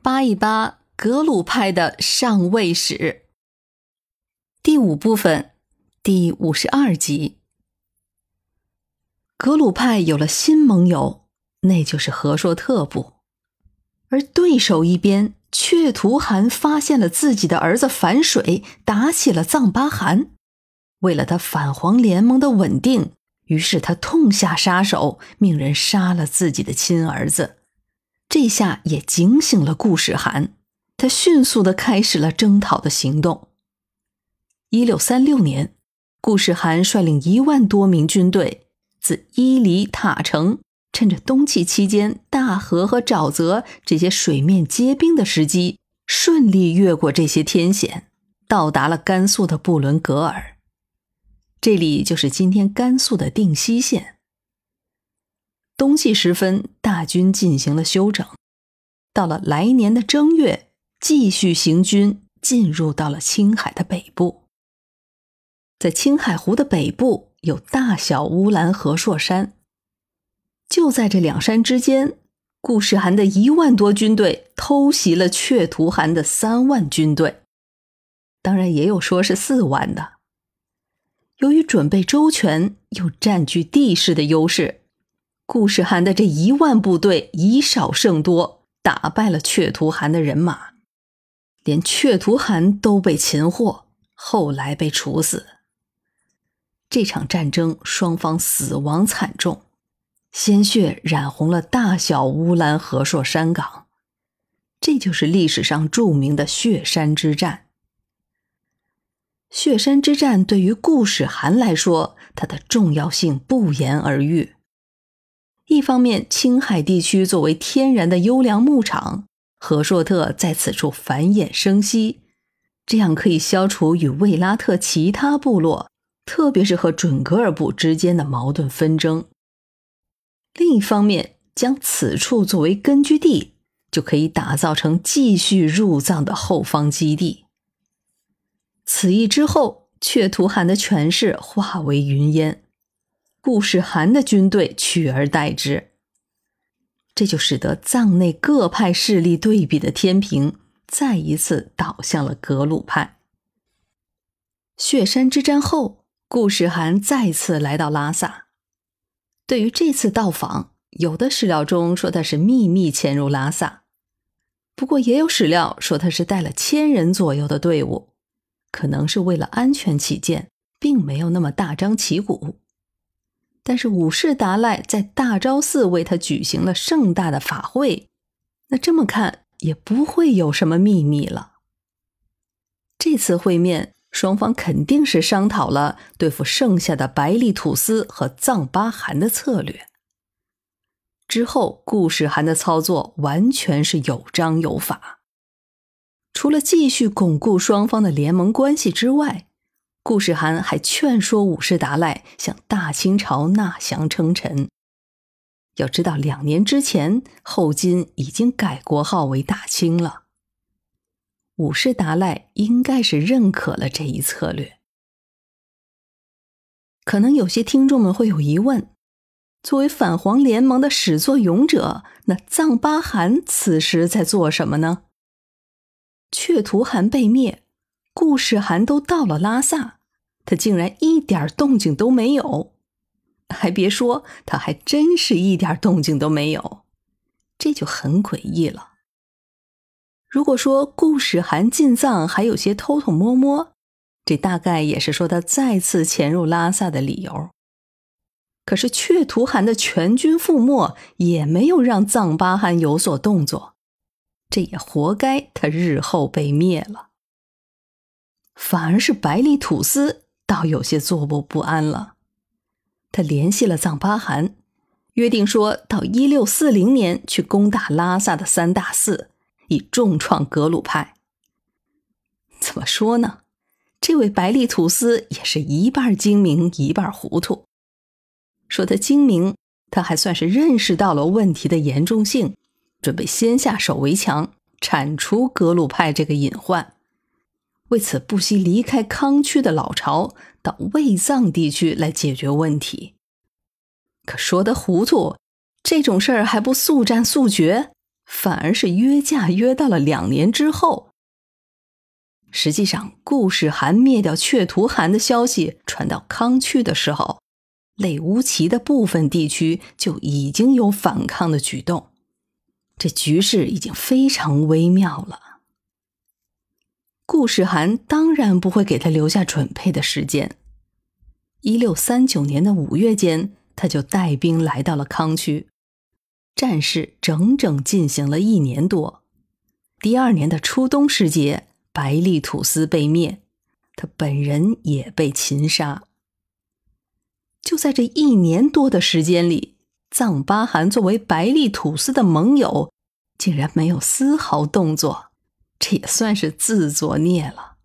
扒一扒格鲁派的上位史。第五部分，第五十二集。格鲁派有了新盟友，那就是和硕特部，而对手一边，却图汗发现了自己的儿子反水，打起了藏巴汗。为了他反黄联盟的稳定，于是他痛下杀手，命人杀了自己的亲儿子。这下也警醒了顾世汗，他迅速的开始了征讨的行动。一六三六年，顾世汗率领一万多名军队，自伊犁、塔城，趁着冬季期间大河和沼泽这些水面结冰的时机，顺利越过这些天险，到达了甘肃的布伦格尔。这里就是今天甘肃的定西县。冬季时分，大军进行了休整，到了来年的正月，继续行军，进入到了青海的北部。在青海湖的北部有大小乌兰和硕山，就在这两山之间，顾世涵的一万多军队偷袭了却图汗的三万军队，当然也有说是四万的。由于准备周全，又占据地势的优势，顾世汗的这一万部队以少胜多，打败了却图汗的人马，连却图汗都被擒获，后来被处死。这场战争双方死亡惨重，鲜血染红了大小乌兰和硕山岗，这就是历史上著名的血山之战。血山之战对于顾世汗来说，它的重要性不言而喻。一方面，青海地区作为天然的优良牧场，和硕特在此处繁衍生息，这样可以消除与卫拉特其他部落，特别是和准噶尔部之间的矛盾纷争。另一方面，将此处作为根据地，就可以打造成继续入藏的后方基地。此役之后，却图汗的权势化为云烟，顾世汗的军队取而代之，这就使得藏内各派势力对比的天平再一次倒向了格鲁派。血山之战后，顾世涵再次来到拉萨。对于这次到访，有的史料中说他是秘密潜入拉萨，不过也有史料说他是带了千人左右的队伍。可能是为了安全起见，并没有那么大张旗鼓。但是五世达赖在大昭寺为他举行了盛大的法会，那这么看也不会有什么秘密了。这次会面，双方肯定是商讨了对付剩下的白利土司和藏巴汗的策略。之后，顾世涵的操作完全是有章有法。除了继续巩固双方的联盟关系之外，顾世韩还劝说五世达赖向大清朝纳降称臣。要知道，两年之前后金已经改国号为大清了。五世达赖应该是认可了这一策略。可能有些听众们会有疑问：作为反黄联盟的始作俑者，那藏巴汗此时在做什么呢？却图汗被灭，顾世汗都到了拉萨，他竟然一点动静都没有。还别说，他还真是一点动静都没有，这就很诡异了。如果说顾世汗进藏还有些偷偷摸摸，这大概也是说他再次潜入拉萨的理由。可是却图汗的全军覆没，也没有让藏巴汗有所动作。这也活该，他日后被灭了。反而是白利土司倒有些坐卧不安了。他联系了藏巴汗，约定说到一六四零年去攻打拉萨的三大寺，以重创格鲁派。怎么说呢？这位白利土司也是一半精明，一半糊涂。说他精明，他还算是认识到了问题的严重性。准备先下手为强，铲除格鲁派这个隐患。为此，不惜离开康区的老巢，到卫藏地区来解决问题。可说的糊涂，这种事儿还不速战速决，反而是约架约到了两年之后。实际上，顾世涵灭掉雀图汗的消息传到康区的时候，类乌齐的部分地区就已经有反抗的举动，这局势已经非常微妙了。顾世涵当然不会给他留下准备的时间。一六三九年的五月间，他就带兵来到了康区，战事整整进行了一年多。第二年的初冬时节。白利土司被灭，他本人也被擒杀。就在这一年多的时间里，藏巴汗作为白利土司的盟友，竟然没有丝毫动作，这也算是自作孽了。